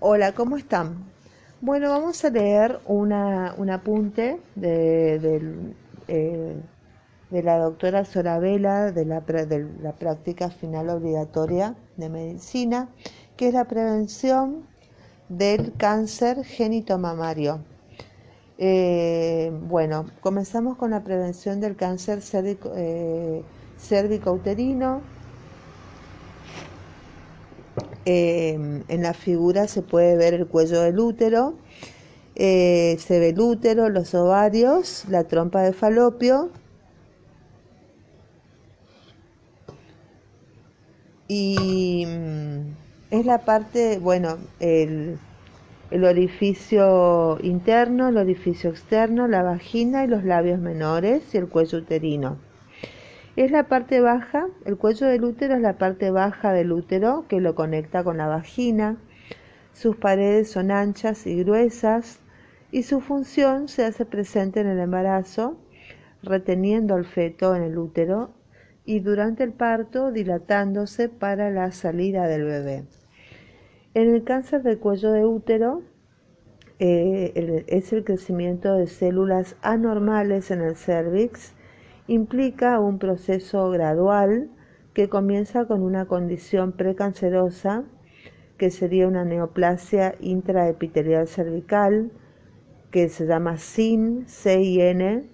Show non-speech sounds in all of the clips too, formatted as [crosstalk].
Hola, ¿cómo están? Bueno, vamos a leer una, un apunte de, eh, de la doctora Sorabela de la, de la práctica final obligatoria de medicina, que es la prevención del cáncer génito-mamario. Eh, bueno, comenzamos con la prevención del cáncer cérvico, eh. Eh, en la figura se puede ver el cuello del útero, eh, se ve el útero, los ovarios, la trompa de falopio y mm, es la parte, bueno, el, el orificio interno, el orificio externo, la vagina y los labios menores y el cuello uterino. Es la parte baja, el cuello del útero es la parte baja del útero que lo conecta con la vagina. Sus paredes son anchas y gruesas y su función se hace presente en el embarazo, reteniendo al feto en el útero y durante el parto dilatándose para la salida del bebé. En el cáncer del cuello de útero eh, es el crecimiento de células anormales en el cervix implica un proceso gradual que comienza con una condición precancerosa, que sería una neoplasia intraepitelial cervical, que se llama SIN, CIN.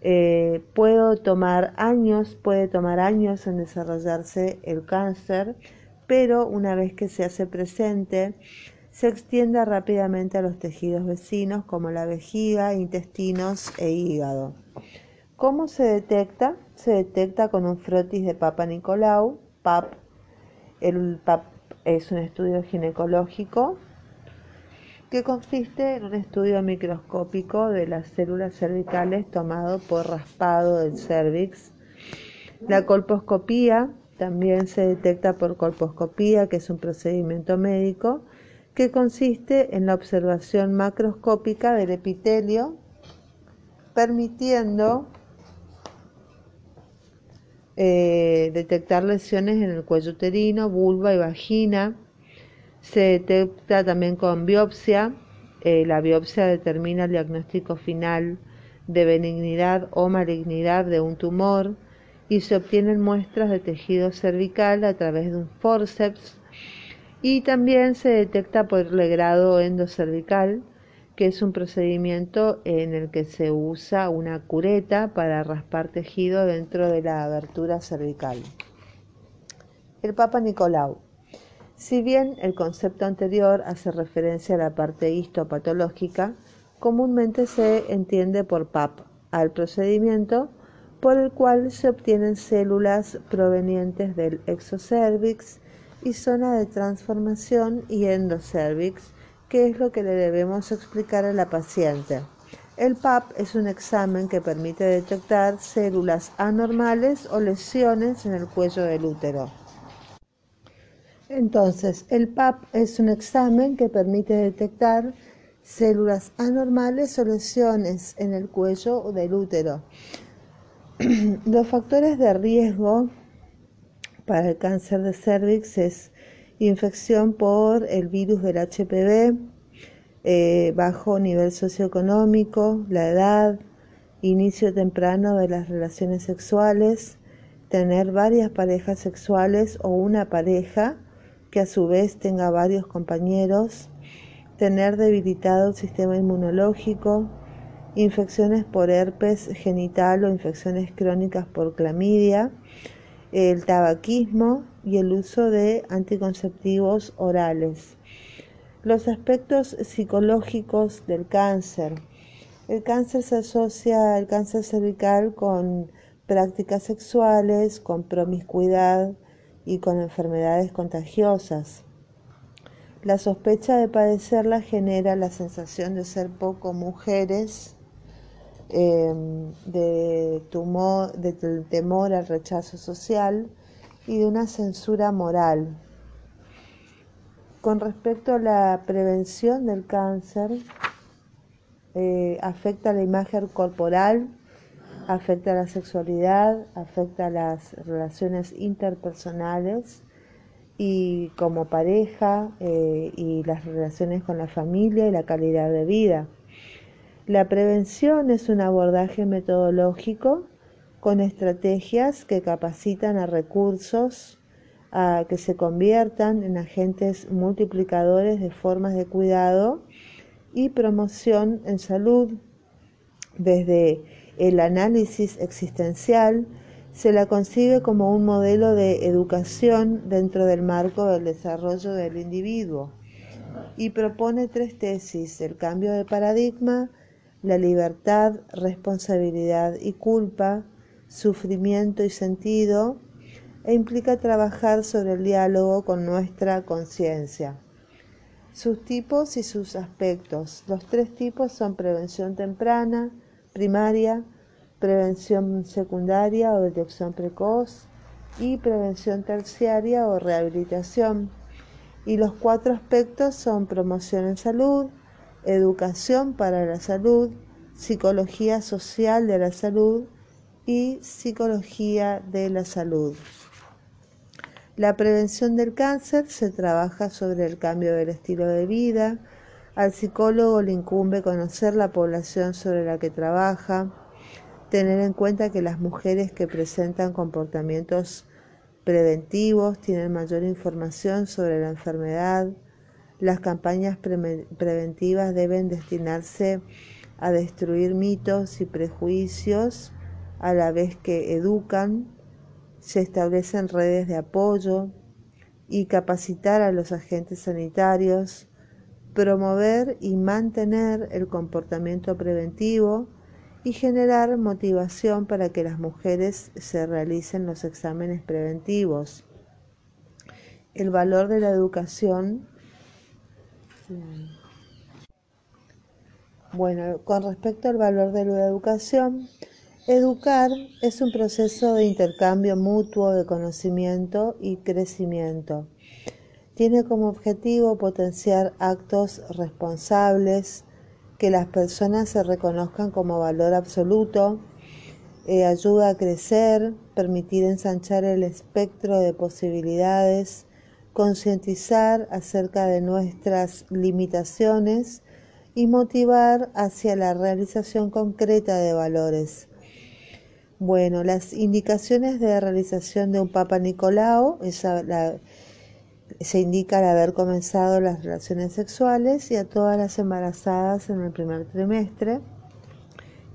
Eh, puede tomar años, puede tomar años en desarrollarse el cáncer, pero una vez que se hace presente, se extiende rápidamente a los tejidos vecinos como la vejiga, intestinos e hígado. ¿Cómo se detecta? Se detecta con un frotis de Papa Nicolau, PAP. El PAP es un estudio ginecológico que consiste en un estudio microscópico de las células cervicales tomado por raspado del cervix. La colposcopía también se detecta por colposcopía, que es un procedimiento médico que consiste en la observación macroscópica del epitelio, permitiendo eh, detectar lesiones en el cuello uterino, vulva y vagina. Se detecta también con biopsia. Eh, la biopsia determina el diagnóstico final de benignidad o malignidad de un tumor y se obtienen muestras de tejido cervical a través de un forceps y también se detecta por legrado endocervical que es un procedimiento en el que se usa una cureta para raspar tejido dentro de la abertura cervical. El Papa Nicolau. Si bien el concepto anterior hace referencia a la parte histopatológica, comúnmente se entiende por PAP al procedimiento por el cual se obtienen células provenientes del exocervix y zona de transformación y endocervix ¿Qué es lo que le debemos explicar a la paciente? El PAP es un examen que permite detectar células anormales o lesiones en el cuello del útero. Entonces, el PAP es un examen que permite detectar células anormales o lesiones en el cuello del útero. [clears throat] Los factores de riesgo para el cáncer de cervix es infección por el virus del HPV, eh, bajo nivel socioeconómico, la edad, inicio temprano de las relaciones sexuales, tener varias parejas sexuales o una pareja que a su vez tenga varios compañeros, tener debilitado el sistema inmunológico, infecciones por herpes genital o infecciones crónicas por clamidia, el tabaquismo y el uso de anticonceptivos orales. Los aspectos psicológicos del cáncer. El cáncer se asocia al cáncer cervical con prácticas sexuales, con promiscuidad y con enfermedades contagiosas. La sospecha de padecerla genera la sensación de ser poco mujeres Em, de, tumor, de temor al rechazo social y de una censura moral. Con respecto a la prevención del cáncer, eh, afecta la imagen corporal, afecta la sexualidad, afecta las relaciones interpersonales y como pareja eh, y las relaciones con la familia y la calidad de vida. La prevención es un abordaje metodológico con estrategias que capacitan a recursos a que se conviertan en agentes multiplicadores de formas de cuidado y promoción en salud. Desde el análisis existencial se la concibe como un modelo de educación dentro del marco del desarrollo del individuo y propone tres tesis, el cambio de paradigma, la libertad, responsabilidad y culpa, sufrimiento y sentido, e implica trabajar sobre el diálogo con nuestra conciencia. Sus tipos y sus aspectos. Los tres tipos son prevención temprana, primaria, prevención secundaria o detección precoz y prevención terciaria o rehabilitación. Y los cuatro aspectos son promoción en salud, educación para la salud, psicología social de la salud y psicología de la salud. La prevención del cáncer se trabaja sobre el cambio del estilo de vida. Al psicólogo le incumbe conocer la población sobre la que trabaja, tener en cuenta que las mujeres que presentan comportamientos preventivos tienen mayor información sobre la enfermedad, las campañas preventivas deben destinarse a destruir mitos y prejuicios a la vez que educan, se establecen redes de apoyo y capacitar a los agentes sanitarios, promover y mantener el comportamiento preventivo y generar motivación para que las mujeres se realicen los exámenes preventivos. El valor de la educación bueno, con respecto al valor de la educación, educar es un proceso de intercambio mutuo de conocimiento y crecimiento. Tiene como objetivo potenciar actos responsables, que las personas se reconozcan como valor absoluto, eh, ayuda a crecer, permitir ensanchar el espectro de posibilidades, concientizar acerca de nuestras limitaciones y motivar hacia la realización concreta de valores. Bueno, las indicaciones de realización de un Papa Nicolau se indica al haber comenzado las relaciones sexuales y a todas las embarazadas en el primer trimestre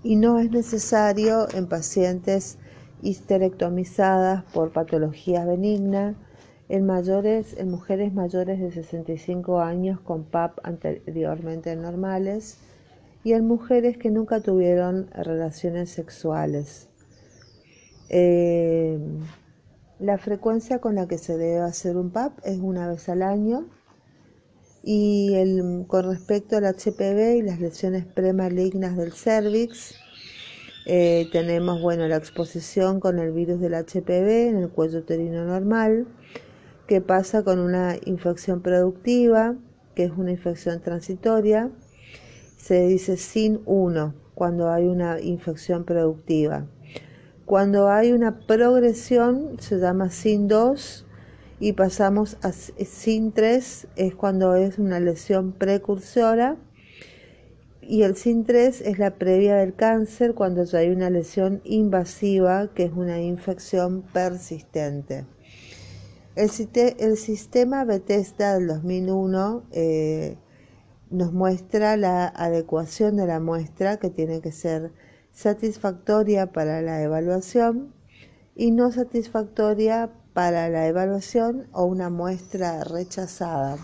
y no es necesario en pacientes histerectomizadas por patologías benignas en, mayores, en mujeres mayores de 65 años con PAP anteriormente normales y en mujeres que nunca tuvieron relaciones sexuales. Eh, la frecuencia con la que se debe hacer un PAP es una vez al año y el, con respecto al HPV y las lesiones premalignas del cervix, eh, tenemos bueno, la exposición con el virus del HPV en el cuello uterino normal, que pasa con una infección productiva, que es una infección transitoria. Se dice sin 1 cuando hay una infección productiva. Cuando hay una progresión se llama sin 2 y pasamos a sin 3 es cuando es una lesión precursora y el sin 3 es la previa del cáncer cuando ya hay una lesión invasiva que es una infección persistente. El, sistema Bethesda del 2001 eh, nos muestra la adecuación de la muestra que tiene que ser satisfactoria para la evaluación y no satisfactoria para la evaluación o una muestra rechazada.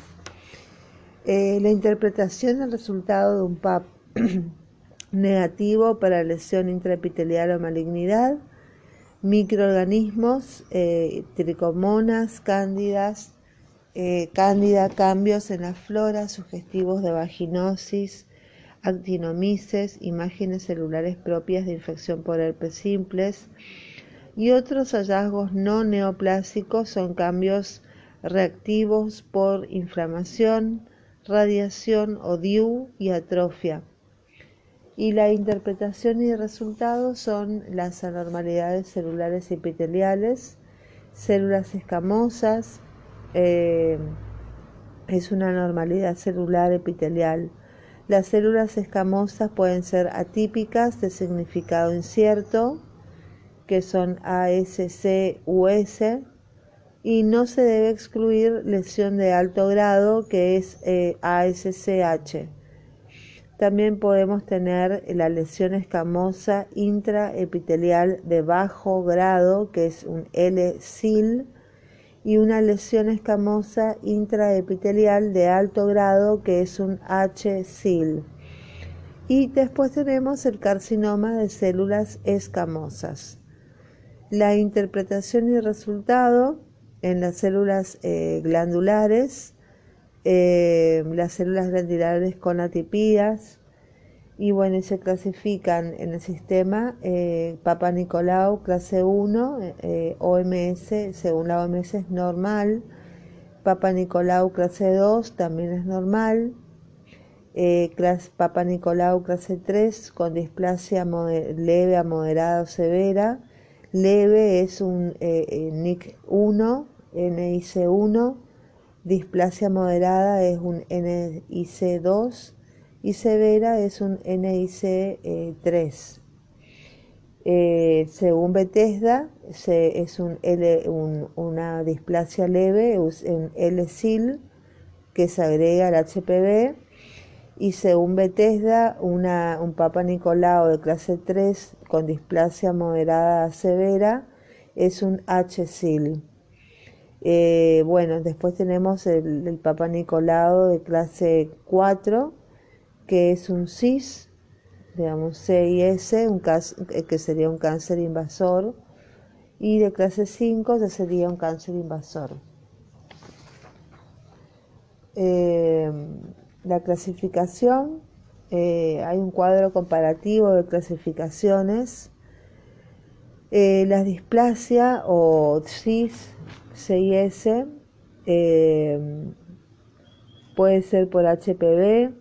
Eh, la interpretación del resultado de un PAP [coughs] negativo para lesión intraepitelial o malignidad microorganismos, eh, tricomonas, cándidas, eh, cándida, cambios en la flora sugestivos de vaginosis, actinomices, imágenes celulares propias de infección por herpes simples y otros hallazgos no neoplásicos son cambios reactivos por inflamación, radiación o DIU y atrofia y la interpretación y resultados son las anormalidades celulares epiteliales, células escamosas, eh, es una normalidad celular epitelial. Las células escamosas pueden ser atípicas de significado incierto, que son ASC, US, y no se debe excluir lesión de alto grado, que es eh, ASCH. También podemos tener la lesión escamosa intraepitelial de bajo grado, que es un L-SIL, y una lesión escamosa intraepitelial de alto grado, que es un H-SIL. Y después tenemos el carcinoma de células escamosas. La interpretación y resultado en las células eh, glandulares, eh, las células glandulares con atipías, y bueno, se clasifican en el sistema eh, Papa Nicolau clase 1, OMS, según la OMS es normal, Papa Nicolau clase 2 también es normal, clase, Papa Nicolau clase 3 con displasia leve a moderada o severa, leve es un NIC 1, NIC1, displasia moderada es un NIC2 y severa es un NIC3. Eh, según Bethesda, es un L, una displasia leve, un L-SIL que se agrega al HPV y según Bethesda, un Papa Nicolau de clase 3 con displasia moderada severa es un H-SIL. Eh, bueno, después tenemos el, Papa Nicolau de clase 4, que es un CIS, digamos CIS, un eh, que sería un cáncer invasor, y de clase 5 ya sería un cáncer invasor. Eh, la clasificación, hay un cuadro comparativo de clasificaciones. La displasia o CIS CIS eh, puede ser por HPV,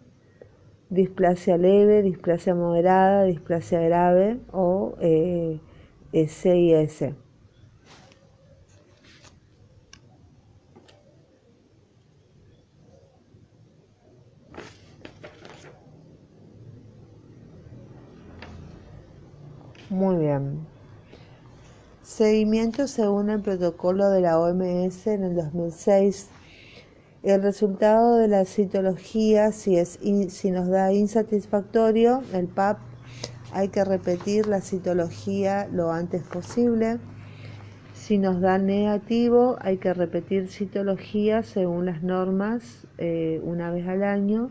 displasia leve, displasia moderada, displasia grave o eh, CIS. Muy bien. Seguimiento según el protocolo de la OMS en el 2006. El resultado de la citología, si, es, si nos da insatisfactorio, el PAP, hay que repetir la citología lo antes posible. Si nos da negativo, hay que repetir citología según las normas eh, una vez al año.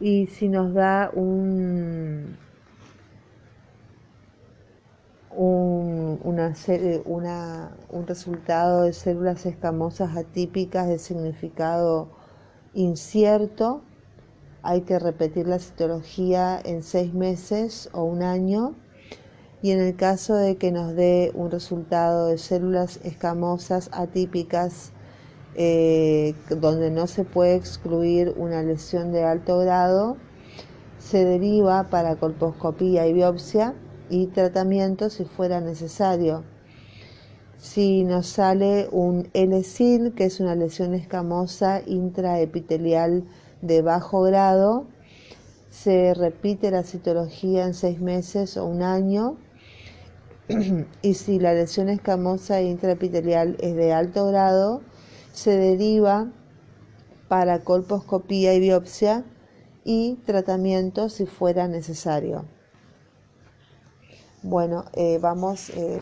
Y si nos da un un, una, una, un resultado de células escamosas atípicas de significado incierto. Hay que repetir la citología en seis meses o un año. Y en el caso de que nos dé un resultado de células escamosas atípicas eh, donde no se puede excluir una lesión de alto grado, se deriva para colposcopía y biopsia y tratamiento si fuera necesario. Si nos sale un L-SIL, que es una lesión escamosa intraepitelial de bajo grado, se repite la citología en seis meses o un año. [clears throat] y si la lesión escamosa intraepitelial es de alto grado, se deriva para colposcopía y biopsia y tratamiento si fuera necesario. Bueno, eh, vamos, eh,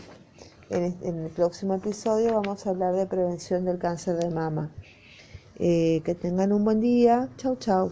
en, el próximo episodio vamos a hablar de prevención del cáncer de mama. Eh, que tengan un buen día. Chau, chau.